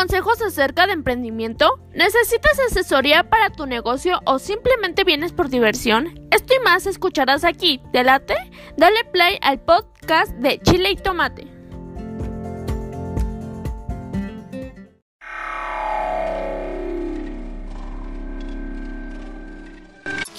consejos acerca de emprendimiento? ¿Necesitas asesoría para tu negocio o simplemente vienes por diversión? Esto y más escucharás aquí. ¿Te late? Dale play al podcast de Chile y Tomate.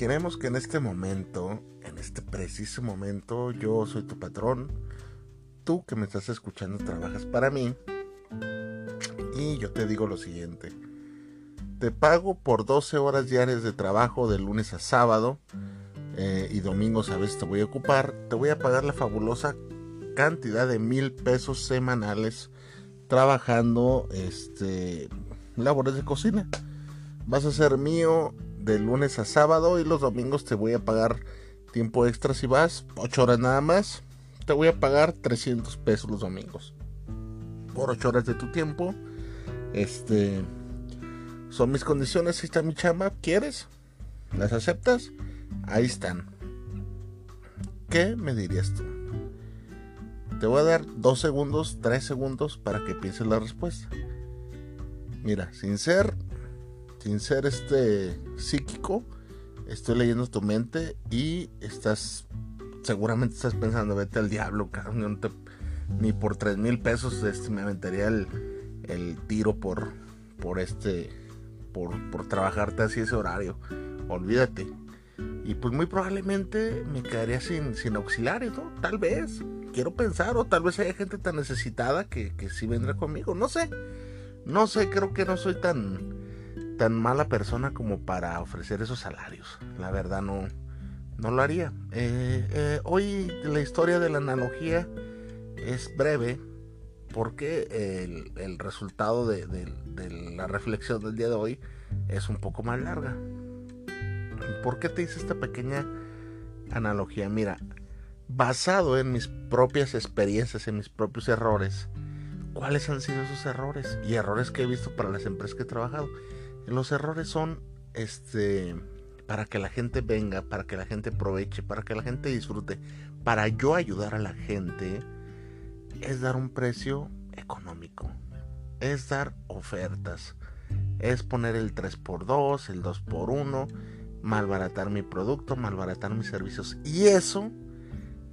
Imaginemos que en este momento, en este preciso momento, yo soy tu patrón, tú que me estás escuchando trabajas para mí y yo te digo lo siguiente, te pago por 12 horas diarias de trabajo de lunes a sábado eh, y domingos a veces te voy a ocupar, te voy a pagar la fabulosa cantidad de mil pesos semanales trabajando este labores de cocina. Vas a ser mío de lunes a sábado y los domingos te voy a pagar tiempo extra si vas, 8 horas nada más. Te voy a pagar 300 pesos los domingos. Por 8 horas de tu tiempo. Este son mis condiciones, ahí está mi chamba, ¿quieres? ¿Las aceptas? Ahí están. ¿Qué me dirías tú? Te voy a dar 2 segundos, 3 segundos para que pienses la respuesta. Mira, sin ser sin ser este psíquico, estoy leyendo tu mente y estás, seguramente estás pensando, vete al diablo, ni por tres mil pesos este, me aventaría el, tiro por, por este, por, por trabajarte así ese horario. Olvídate. Y pues muy probablemente me quedaría sin, sin auxiliares, ¿no? Tal vez. Quiero pensar, o tal vez haya gente tan necesitada que, que sí vendrá conmigo. No sé. No sé, creo que no soy tan tan mala persona como para ofrecer esos salarios. La verdad no, no lo haría. Eh, eh, hoy la historia de la analogía es breve porque el, resultado de, la reflexión del día de hoy es un poco más larga. ¿Por qué te hice esta pequeña analogía? Mira, basado en mis propias experiencias, en mis propios errores, ¿cuáles han sido esos errores? Y errores que he visto para las empresas que he trabajado. Los errores son este para que la gente venga, para que la gente aproveche, para que la gente disfrute, para yo ayudar a la gente, es dar un precio económico, es dar ofertas, es poner el 3x2, el 2x1, malbaratar mi producto, malbaratar mis servicios. Y eso,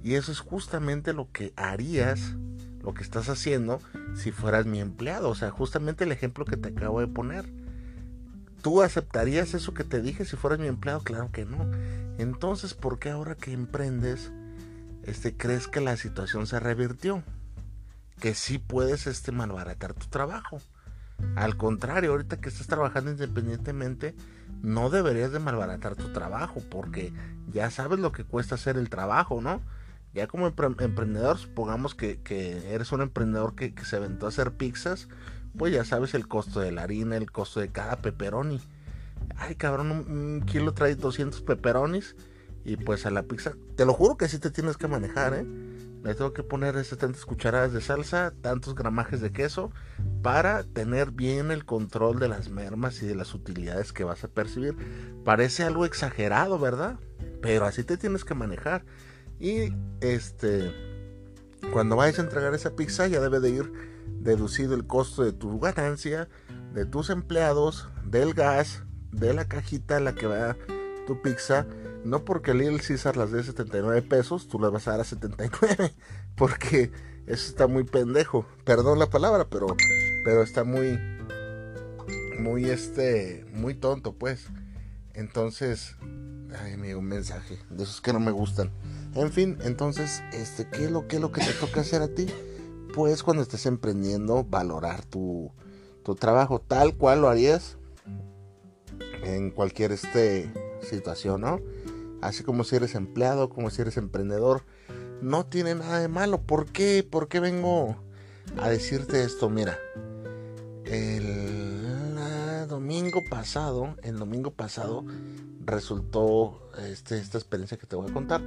y eso es justamente lo que harías, lo que estás haciendo si fueras mi empleado. O sea, justamente el ejemplo que te acabo de poner ¿Tú aceptarías eso que te dije si fueras mi empleado? Claro que no. Entonces, ¿por qué ahora que emprendes, este, crees que la situación se revirtió? Que sí puedes este, malbaratar tu trabajo. Al contrario, ahorita que estás trabajando independientemente, no deberías de malbaratar tu trabajo, porque ya sabes lo que cuesta hacer el trabajo, ¿no? Ya como emprendedor, supongamos que, eres un emprendedor que, que se aventó a hacer pizzas, pues ya sabes el costo de la harina, el costo de cada pepperoni. Ay, cabrón, un, kilo trae 200 pepperonis y pues a la pizza, te lo juro que sí te tienes que manejar, ¿eh? Le tengo que poner esas tantas cucharadas de salsa, tantos gramajes de queso, para tener bien el control de las mermas y de las utilidades que vas a percibir. Parece algo exagerado, ¿verdad? Pero así te tienes que manejar. Y este, cuando vayas a entregar esa pizza ya debe de ir deducido el costo de tu ganancia, de tus empleados, del gas, de la cajita a la que va tu pizza. No porque el César las dé 79 pesos, tú las vas a dar a 79. Porque eso está muy pendejo. Perdón la palabra, pero, pero está muy, muy este, muy tonto, pues. Entonces, ay, amigo, un mensaje de esos que no me gustan. En fin, entonces, este, ¿qué es lo, qué es lo que te toca hacer a ti? Pues cuando estés emprendiendo, valorar tu, trabajo tal cual lo harías en cualquier este, situación, ¿no? así como si eres empleado, como si eres emprendedor, no tiene nada de malo. ¿Por qué? ¿Por qué vengo a decirte esto? Mira, el domingo pasado, el domingo pasado resultó este, esta experiencia que te voy a contar.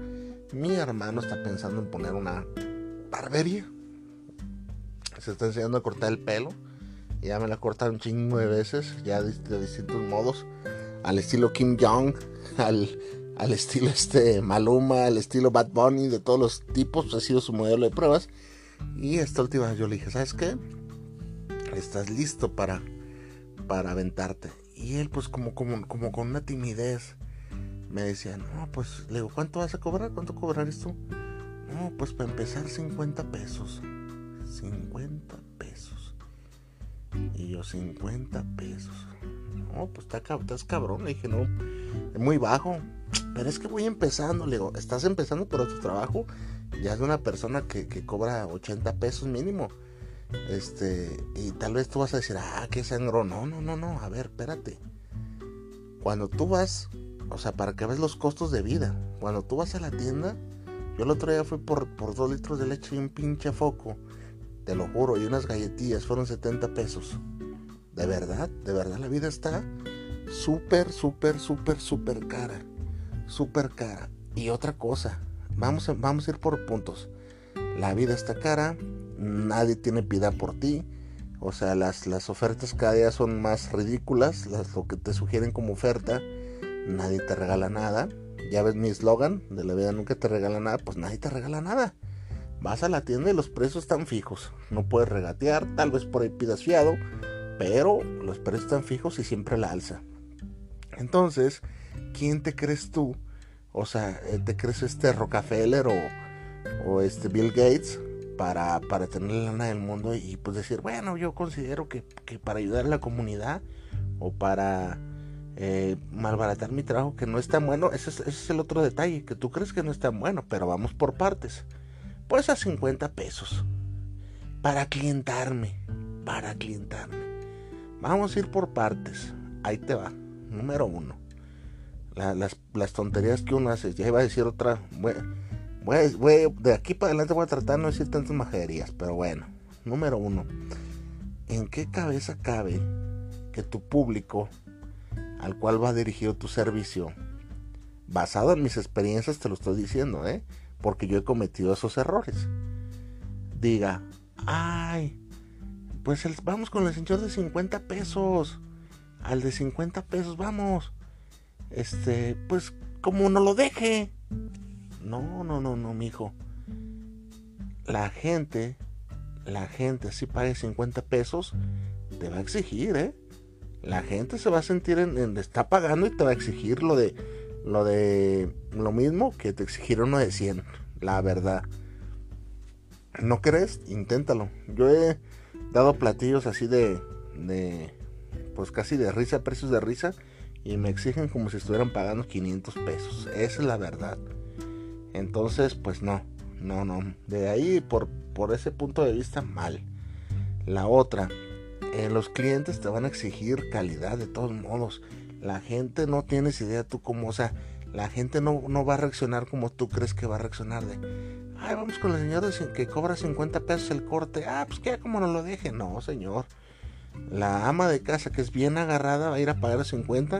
Mi hermano está pensando en poner una barbería. Se está enseñando a cortar el pelo. Ya me la cortado un chingo de veces, ya de, distintos modos. Al estilo Kim Jong, al, al estilo este Maluma, al estilo Bad Bunny, de todos los tipos, ha sido su modelo de pruebas. Y esta última yo le dije, ¿sabes qué? Estás listo para, para aventarte. Y él pues como, como, como con una timidez me decía, no, pues le digo, ¿cuánto vas a cobrar? ¿Cuánto cobrarías tú? No, pues para empezar 50 pesos. 50 pesos. Y yo 50 pesos. No, pues está, estás cabrón. Le dije, no, es muy bajo. Pero es que voy empezando. Le digo, estás empezando, pero tu trabajo ya es de una persona que, que cobra 80 pesos mínimo. Este, y tal vez tú vas a decir, ah, qué sangro. No, no, no, no. A ver, espérate. Cuando tú vas, o sea, para que veas los costos de vida. Cuando tú vas a la tienda, yo el otro día fui por, por dos litros de leche y un pinche foco. Te lo juro, y unas galletillas fueron 70 pesos. De verdad, de verdad la vida está súper, súper, súper, súper cara. Súper cara. Y otra cosa, vamos a, vamos a ir por puntos. La vida está cara, nadie tiene piedad por ti. O sea, las, las ofertas cada día son más ridículas, las, lo que te sugieren como oferta. Nadie te regala nada. Ya ves mi eslogan, de la vida nunca te regala nada, pues nadie te regala nada. Vas a la tienda y los precios están fijos. No puedes regatear, tal vez por ahí pidas pero los precios están fijos y siempre la alza. Entonces, ¿quién te crees tú? O sea, ¿te crees este Rockefeller o, este Bill Gates para, para tener la lana del mundo y pues decir, bueno, yo considero que, que para ayudar a la comunidad o para eh, malbaratar mi trabajo que no es tan bueno, es, ese es el otro detalle, que tú crees que no es tan bueno, pero vamos por partes. Pues a 50 pesos. Para clientarme. Para clientarme. Vamos a ir por partes. Ahí te va. Número uno. las, tonterías que uno hace. Ya iba a decir otra. Voy, de aquí para adelante voy a tratar de no decir tantas majerías. Pero bueno. Número uno. ¿En qué cabeza cabe que tu público al cual va dirigido tu servicio, basado en mis experiencias te lo estoy diciendo, ¿eh? Porque yo he cometido esos errores. Diga, ay, pues vamos con el señor de 50 pesos. Al de 50 pesos, vamos. Este, pues como no lo deje. No, no, no, no, mijo. La gente, la gente, si pague 50 pesos, te va a exigir, ¿eh? La gente se va a sentir en, está pagando y te va a exigir lo de lo de lo mismo que te exigieron uno de 100, la verdad. ¿No crees? Inténtalo. Yo he dado platillos así de, de pues casi de risa, precios de risa, y me exigen como si estuvieran pagando 500 pesos. Esa es la verdad. Entonces, pues no, no, no. De ahí, por, por ese punto de vista, mal. La otra, eh, los clientes te van a exigir calidad de todos modos la gente no tienes idea tú cómo, o sea, la gente no, no va a reaccionar como tú crees que va a reaccionar de, ay, vamos con el señor que cobra 50 pesos el corte, ah, pues que como no lo deje, no, señor. La ama de casa que es bien agarrada va a ir a pagar 50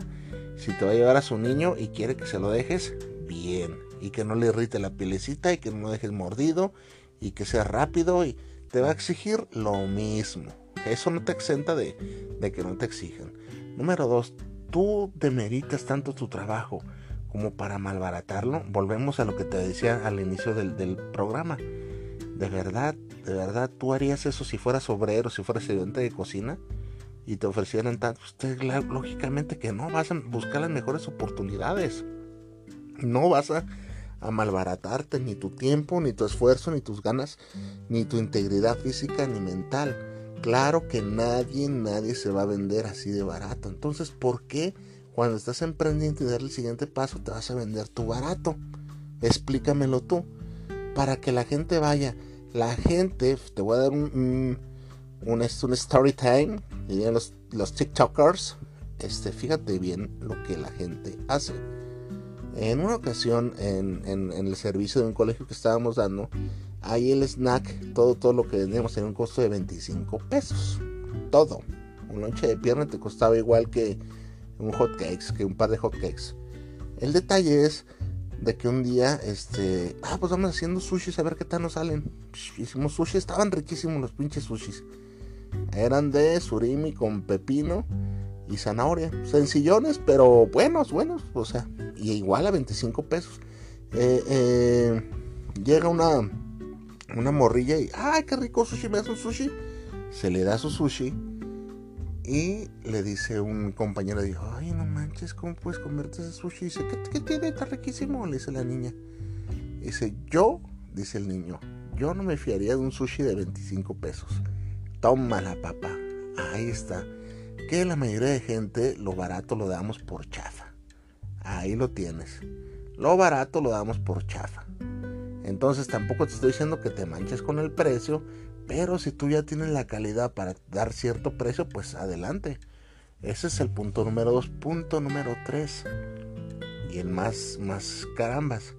si te va a llevar a su niño y quiere que se lo dejes bien y que no le irrite la pielecita y que no lo dejes mordido y que sea rápido y te va a exigir lo mismo. Eso no te exenta de, de que no te exijan. Número dos, tú demeritas tanto tu trabajo como para malbaratarlo, volvemos a lo que te decía al inicio del, programa. De verdad, de verdad, tú harías eso si fueras obrero, si fueras estudiante de cocina y te ofrecieran tanto. Usted, lógicamente que no, vas a buscar las mejores oportunidades. No vas a, a malbaratarte ni tu tiempo, ni tu esfuerzo, ni tus ganas, ni tu integridad física, ni mental Claro que nadie, nadie se va a vender así de barato. Entonces, ¿por qué cuando estás emprendiendo y dar el siguiente paso te vas a vender tu barato? Explícamelo tú. Para que la gente vaya. La gente, te voy a dar un, un, story time, dirían los, los TikTokers. Este, fíjate bien lo que la gente hace. En una ocasión, en, el servicio de un colegio que estábamos dando, ahí el snack, todo, todo lo que vendíamos tenía un costo de 25 pesos. Todo. Un lonche de pierna te costaba igual que un hot cakes, que un par de hot cakes. El detalle es de que un día, este, ah, pues vamos haciendo sushis a ver qué tal nos salen. Hicimos sushi, estaban riquísimos los pinches sushis. Eran de surimi con pepino y zanahoria. Sencillones, pero buenos, buenos. O sea, y igual a 25 pesos. Eh, eh, llega una, una morrilla y, ay, qué rico sushi, me hace un sushi. Se le da su sushi y le dice un compañero, dijo, ay, no manches, ¿cómo puedes comerte ese sushi? dice, ¿qué, tiene? Está riquísimo, le dice la niña. dice, yo, dice el niño, yo no me fiaría de un sushi de 25 pesos. Tómala, papá. Ahí está. Que la mayoría de gente lo barato lo damos por chafa. Ahí lo tienes. Lo barato lo damos por chafa. Entonces tampoco te estoy diciendo que te manches con el precio, pero si tú ya tienes la calidad para dar cierto precio, pues adelante. Ese es el punto número dos. Punto número tres. Y el más, más carambas.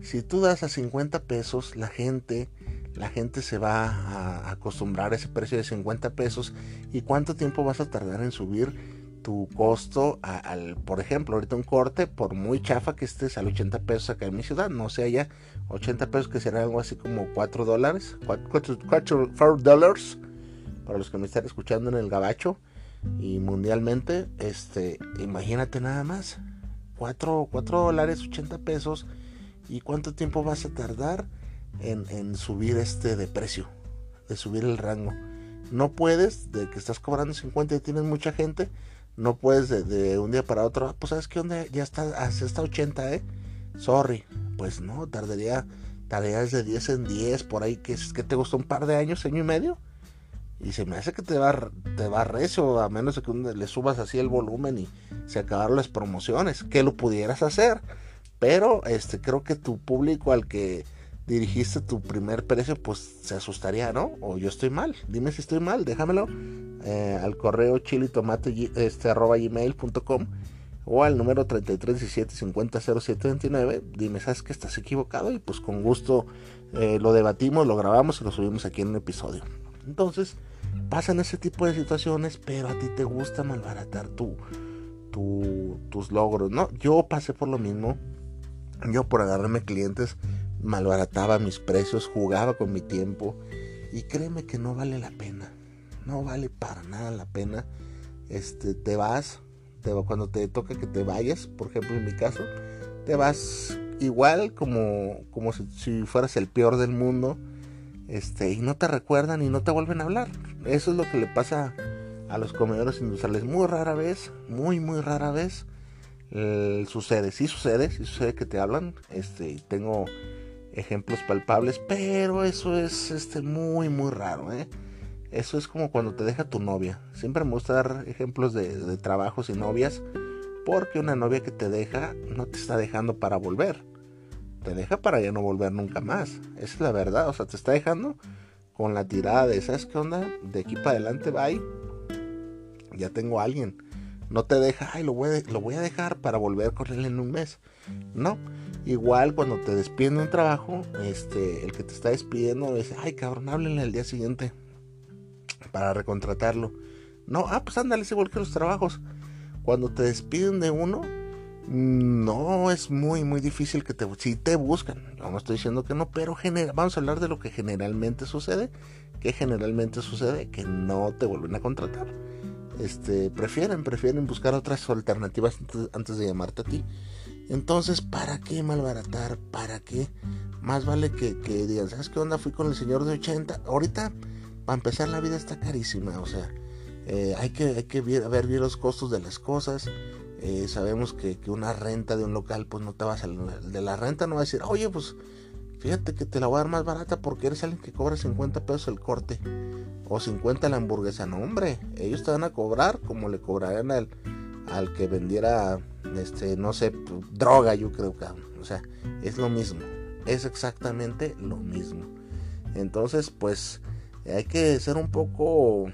Si tú das a 50 pesos, la gente, la gente se va a acostumbrar a ese precio de 50 pesos. ¿Y cuánto tiempo vas a tardar en subir tu costo al, por ejemplo, ahorita un corte, por muy chafa que estés al 80 pesos acá en mi ciudad, no sea ya 80 pesos que será algo así como 4 dólares, 4, dólares para los que me están escuchando en el gabacho y mundialmente, este, imagínate nada más, 4, 4 dólares, 80 pesos y cuánto tiempo vas a tardar en, en subir este de precio, de subir el rango. No puedes, de que estás cobrando 50 y tienes mucha gente, no puedes de, un día para otro, ah, pues sabes que onda, ya está, hasta está 80, eh. Sorry. Pues no, tardaría, tareas de 10 en 10, por ahí que, es que te gustó un par de años, año y medio. Y se me hace que te va, te va recio, a menos de que le subas así el volumen y se acabaron las promociones, que lo pudieras hacer. Pero este creo que tu público al que dirigiste tu primer precio, pues se asustaría, ¿no? O yo estoy mal. Dime si estoy mal, déjamelo eh, al correo chilitomate este, arroba gmail.com o al número 3317 Dime, ¿sabes que estás equivocado? Y pues con gusto eh, lo debatimos, lo grabamos y lo subimos aquí en un episodio. Entonces, pasan ese tipo de situaciones, pero a ti te gusta malbaratar tu, tu, tus logros, ¿no? Yo pasé por lo mismo. Yo por agarrarme clientes malbarataba mis precios, jugaba con mi tiempo y créeme que no vale la pena. No vale para nada la pena. Este, te vas, te, cuando te toca que te vayas, por ejemplo en mi caso, te vas igual como, como si, fueras el peor del mundo. Este, y no te recuerdan y no te vuelven a hablar. Eso es lo que le pasa a los comedores industriales. Muy rara vez, muy, muy rara vez eh, sucede. Sí sucede, sí sucede que te hablan. Este, tengo ejemplos palpables, pero eso es este, muy, muy raro. ¿eh? Eso es como cuando te deja tu novia. Siempre me gusta dar ejemplos de, trabajos y novias, porque una novia que te deja no te está dejando para volver. Te deja para ya no volver nunca más. Esa es la verdad. O sea, te está dejando con la tirada de, ¿sabes qué onda? De aquí para adelante, bye. Ya tengo a alguien. No te deja, ay, lo voy, lo voy a dejar para volver con él en un mes. No, Igual cuando te despiden de un trabajo, este, el que te está despidiendo dice, ay cabrón, háblenle al día siguiente para recontratarlo. No, ah, pues ándale, es igual que los trabajos. Cuando te despiden de uno, no es muy, muy difícil que te... Si te buscan, no estoy diciendo que no, pero vamos a hablar de lo que generalmente sucede. que generalmente sucede? Que no te vuelven a contratar. Este, prefieren, prefieren buscar otras alternativas antes de llamarte a ti. Entonces, ¿para qué malbaratar? ¿Para qué? Más vale que, digan, ¿sabes qué onda? Fui con el señor de 80. Ahorita, para empezar, la vida está carísima. O sea, eh, hay que, hay que ver, bien los costos de las cosas. Eh, sabemos que, una renta de un local, pues no te va a salir. De la renta no va a decir, oye, pues fíjate que te la voy a dar más barata porque eres alguien que cobra 50 pesos el corte. O 50 la hamburguesa. No, hombre, ellos te van a cobrar como le cobrarían al, al que vendiera este, no sé, droga, yo creo que, o sea, es lo mismo, es exactamente lo mismo. Entonces, pues, hay que ser un poco,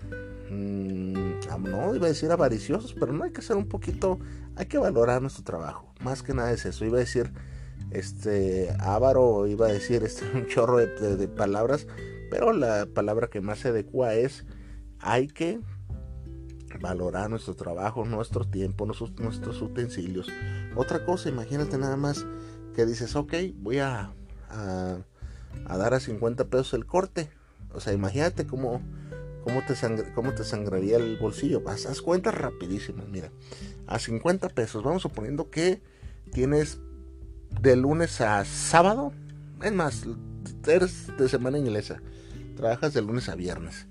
mm, no iba a decir avariciosos, pero no hay que ser un poquito, hay que valorar nuestro trabajo. Más que nada es eso. Iba a decir, este, avaro, iba a decir este, un chorro de, palabras, pero la palabra que más se adecua es, hay que valorar nuestro trabajo, nuestro tiempo, nuestros, utensilios. Otra cosa, imagínate nada más que dices, ok, voy a, a, a dar a 50 pesos el corte. O sea, imagínate cómo ¿Cómo te, cómo te sangraría el bolsillo? Haz, haz cuentas rapidísimas, mira. A 50 pesos, vamos suponiendo que tienes de lunes a sábado. Es más, eres de semana inglesa. Trabajas de lunes a viernes.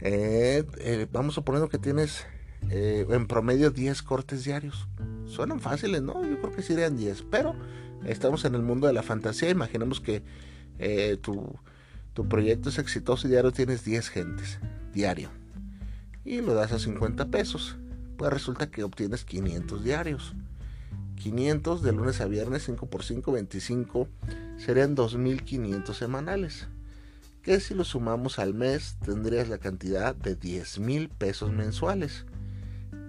Eh, eh, vamos suponiendo que tienes eh, en promedio 10 cortes diarios. Suenan fáciles, ¿no? Yo creo que serían 10. Pero estamos en el mundo de la fantasía. Imaginemos que tu, tu proyecto es exitoso y diario tienes 10 gentes diario y lo das a 50 pesos, pues resulta que obtienes 500 diarios. 500 de lunes a viernes, 5 por 5, 25, serían 2.500 semanales. Que si lo sumamos al mes, tendrías la cantidad de 10 mil pesos mensuales.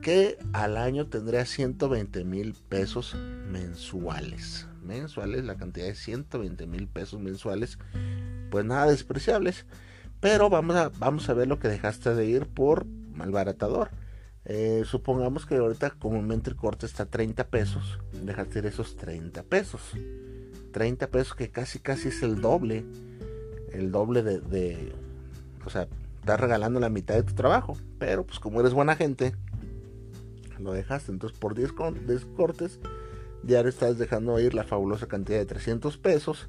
Que al año tendrías 120 mil pesos mensuales. Mensuales, la cantidad de 120 mil pesos mensuales, pues nada despreciables. Pero vamos a, vamos a ver lo que dejaste de ir por malbaratador. Eh, supongamos que ahorita comúnmente el corte está a 30 pesos. Dejaste ir esos 30 pesos. 30 pesos que casi casi es el doble. El doble de, o sea, estás regalando la mitad de tu trabajo. Pero pues como eres buena gente, lo dejaste. Entonces por 10, 10 cortes diario estás dejando ir la fabulosa cantidad de 300 pesos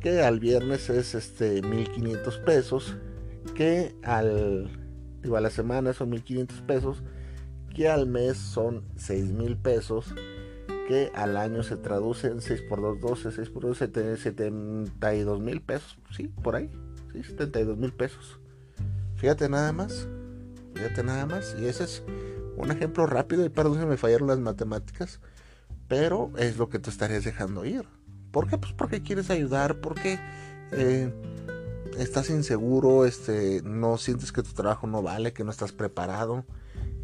que al viernes es este 1500 pesos, que al digo, a la semana son 1500 pesos, que al mes son 6000 pesos, que al año se traduce en 6 por 2, 12, 6 por 2, 72 mil pesos, sí, por ahí, sí, 72 mil pesos. Fíjate nada más, fíjate nada más, y ese es un ejemplo rápido, y perdón si me fallaron las matemáticas, pero es lo que te estarías dejando ir. ¿Por qué? Pues porque quieres ayudar, porque eh, estás inseguro, este, no sientes que tu trabajo no vale, que no estás preparado.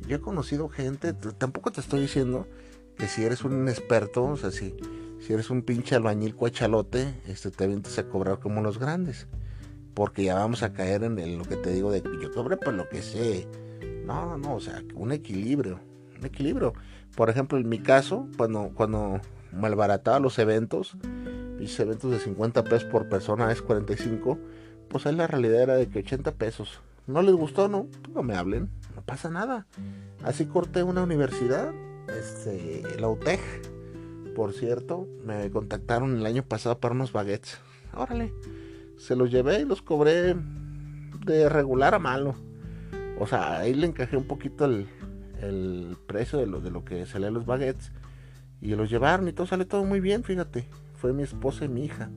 Yo he conocido gente, tampoco te estoy diciendo que si eres un experto, o sea, si, si eres un pinche albañil cuachalote, este, te vienes a cobrar como los grandes. Porque ya vamos a caer en lo que te digo de que yo cobre por lo que sé. No, no, o sea, un equilibrio. Un equilibrio. Por ejemplo, en mi caso, cuando, cuando malbarataba los eventos, y eventos de 50 pesos por persona es 45, pues ahí la realidad era de que 80 pesos. No les gustó, no, no me hablen, no pasa nada. Así corté una universidad, este, la UTEG, por cierto, me contactaron el año pasado para unos baguettes. Órale, se los llevé y los cobré de regular a malo. O sea, ahí le encajé un poquito el, el precio de lo, de lo que salían los baguettes y los llevaron y todo sale todo muy bien, fíjate. Fue mi esposa y mi hija.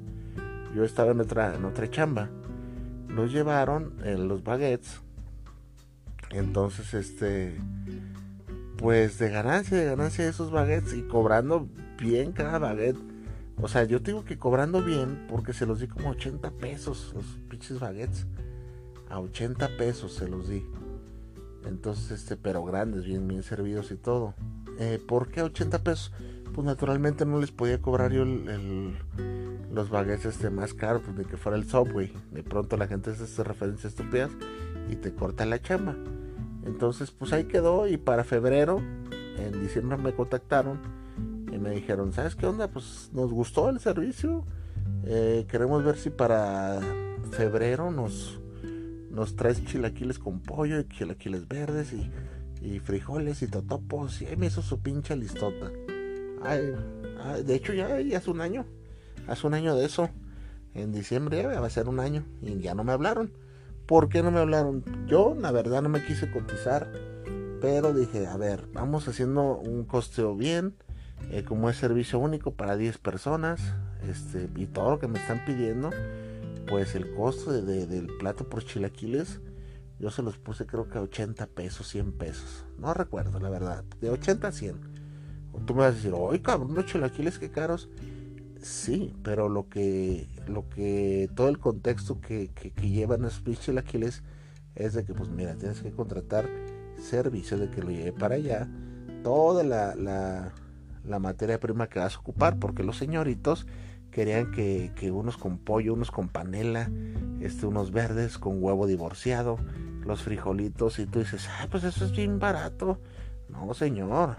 Yo estaba en otra, en otra chamba. Los llevaron los baguettes. Entonces, este, pues de ganancia, de ganancia de esos baguettes y cobrando bien cada baguette. O sea, yo digo que cobrando bien porque se los di como 80 pesos los pinches baguettes. A 80 pesos se los di. Entonces, este, pero grandes, bien, bien servidos y todo. Eh, ¿Por qué 80 pesos? Pues naturalmente no les podía cobrar yo los baguettes este más caros pues, de que fuera el Subway. De pronto la gente hace referencias estúpidas y te corta la chamba. Entonces, pues ahí quedó y para febrero, en diciembre me contactaron y me dijeron, ¿sabes qué onda? Pues nos gustó el servicio. Eh, queremos ver si para febrero nos, nos traes chilaquiles con pollo y chilaquiles verdes y frijoles y totopos. Y ahí me hizo su pinche listota. Ay, de hecho, ya, hace un año. Hace un año de eso. En diciembre va a ser un año. Y ya no me hablaron. ¿Por qué no me hablaron? Yo, la verdad, no me quise cotizar. Pero dije, a ver, vamos haciendo un costeo bien. Eh, como es servicio único para 10 personas. Este, y todo lo que me están pidiendo. Pues el costo del plato por chilaquiles yo se los puse creo que a 80 pesos, 100 pesos. No recuerdo, la verdad. De 80 a 100. Tú me vas a decir, ¡ay cabrón, los chilaquiles qué caros! Sí, pero lo que, lo que, todo el contexto que, que, llevan esos chilaquiles es de que, pues mira, tienes que contratar servicio de que lo lleve para allá, toda la, la, la materia prima que vas a ocupar, porque los señoritos querían que, que, unos con pollo, unos con panela, este, unos verdes con huevo divorciado, los frijolitos, y tú dices, ah, pues eso es bien barato. No, señor,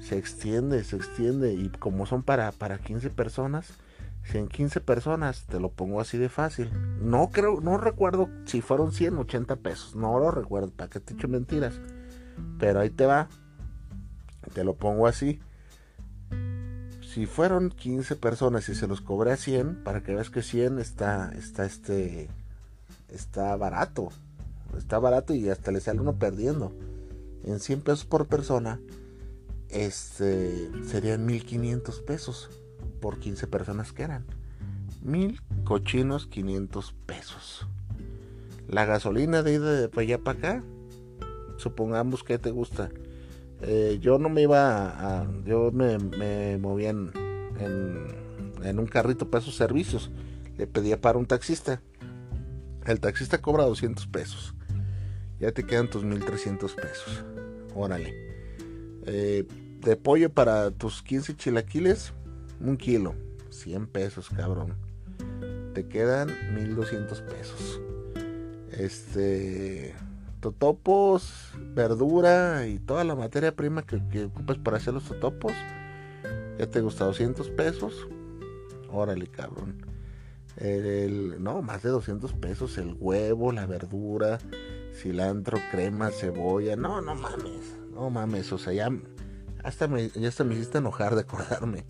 se extiende, se extiende, y como son para, para 15 personas, si en 15 personas te lo pongo así de fácil. No creo, no recuerdo si fueron 180 pesos. No lo recuerdo, para que te echo mentiras. Pero ahí te va. Te lo pongo así. Si fueron 15 personas y se los cobré a 100, para que veas que 100 está, está este, está barato. Está barato y hasta le sale uno perdiendo. En 100 pesos por persona, este, serían 1500 pesos por 15 personas que eran. Mil cochinos 500 pesos. La gasolina de ida de allá para acá, supongamos que te gusta. Eh, yo no me iba a. yo me, me movía en, en, un carrito para esos servicios. Le pedía para un taxista. El taxista cobra 200 pesos. Ya te quedan tus 1300 pesos. Órale. Eh, de pollo para tus 15 chilaquiles, un kilo, 100 pesos, cabrón. Te quedan 1200 pesos. Este. Totopos, verdura y toda la materia prima que, que ocupas para hacer los totopos. Ya te gusta 200 pesos. Órale, cabrón. El, no, más de 200 pesos. El huevo, la verdura, cilantro, crema, cebolla. No, no mames. No mames. O sea, ya hasta me, ya hasta me hiciste enojar de acordarme.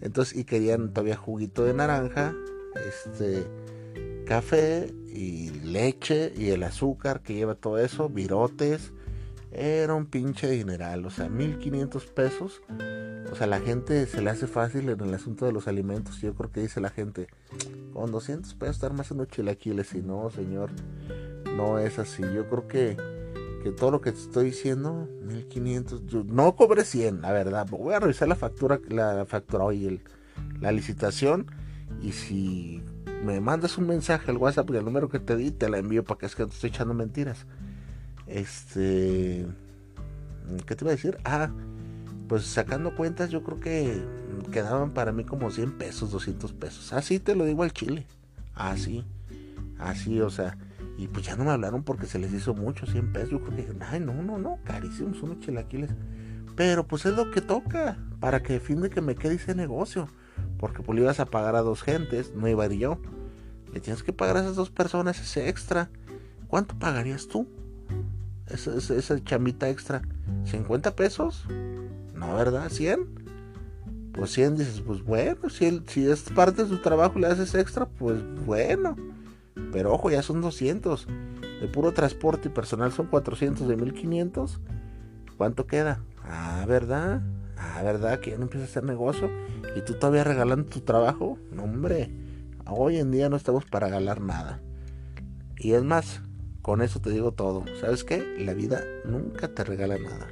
Entonces, y querían todavía juguito de naranja, este, café y leche y el azúcar que lleva todo eso, virotes. Era un pinche dineral, o sea, 1500 pesos. O sea, la gente se le hace fácil en el asunto de los alimentos. Yo creo que dice la gente, con 200 pesos estar más en los chilaquiles. Y no, señor, no es así. Yo creo que que todo lo que te estoy diciendo, 1500, no cobré 100, la verdad. Voy a revisar la factura, la factura hoy, la licitación. Y si me mandas un mensaje al WhatsApp del número que te di, te la envío para que es que te estoy echando mentiras. Este. ¿Qué te iba a decir? Ah, pues sacando cuentas, yo creo que quedaban para mí como 100 pesos, 200 pesos. Así te lo digo al chile. Así. Así, o sea. Y pues ya no me hablaron porque se les hizo mucho, 100 pesos. Yo creo ay, no, no, no, carísimos unos chilaquiles. Pero pues es lo que toca, para que fin de que me quede ese negocio. Porque pues le ibas a pagar a dos gentes, no iba a yo. Le tienes que pagar a esas dos personas ese extra. ¿Cuánto pagarías tú? Esa, esa, chamita extra. ¿50 pesos? No, ¿verdad? ¿100? Pues 100 dices, pues bueno, si, si es parte de su trabajo y le haces extra, pues bueno. Pero ojo, ya son 200. De puro transporte y personal son 400 de 1500. ¿Cuánto queda? Ah, ¿verdad? Ah, ¿verdad? Que ya no empieza a hacer negocio. Y tú todavía regalando tu trabajo. No, hombre. Hoy en día no estamos para regalar nada. Y es más, con eso te digo todo. ¿Sabes qué? La vida nunca te regala nada.